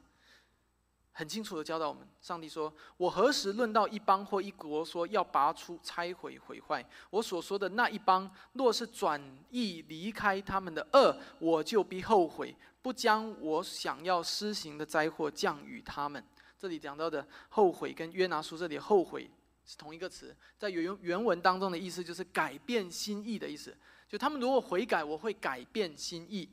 很清楚的教导我们，上帝说：“我何时论到一邦或一国，说要拔出、拆毁、毁坏？我所说的那一邦，若是转意离开他们的恶，我就必后悔，不将我想要施行的灾祸降与他们。”这里讲到的后悔，跟约拿书这里后悔是同一个词，在原原文当中的意思就是改变心意的意思。就他们如果悔改，我会改变心意。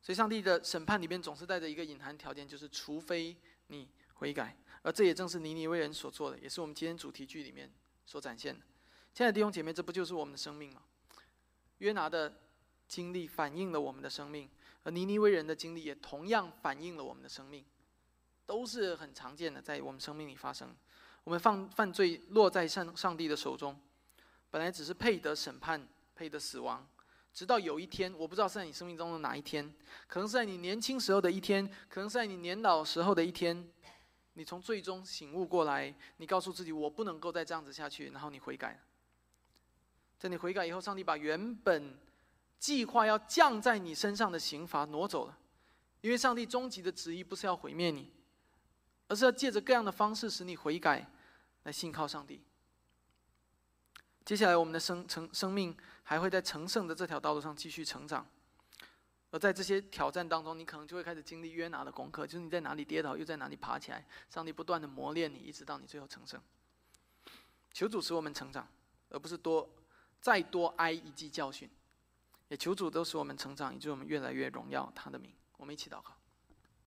所以，上帝的审判里面总是带着一个隐含条件，就是除非你悔改。而这也正是尼尼微人所做的，也是我们今天主题剧里面所展现的。亲爱的弟兄姐妹，这不就是我们的生命吗？约拿的经历反映了我们的生命，而尼尼微人的经历也同样反映了我们的生命，都是很常见的，在我们生命里发生。我们犯犯罪落在上上帝的手中，本来只是配得审判，配得死亡。直到有一天，我不知道是在你生命中的哪一天，可能是在你年轻时候的一天，可能是在你年老时候的一天，你从最终醒悟过来，你告诉自己我不能够再这样子下去，然后你悔改。在你悔改以后，上帝把原本计划要降在你身上的刑罚挪走了，因为上帝终极的旨意不是要毁灭你，而是要借着各样的方式使你悔改，来信靠上帝。接下来，我们的生成生命还会在成圣的这条道路上继续成长，而在这些挑战当中，你可能就会开始经历约拿的功课，就是你在哪里跌倒，又在哪里爬起来。上帝不断的磨练你，一直到你最后成圣。求主使我们成长，而不是多再多挨一记教训。也求主都使我们成长，以致我们越来越荣耀他的名。我们一起祷告。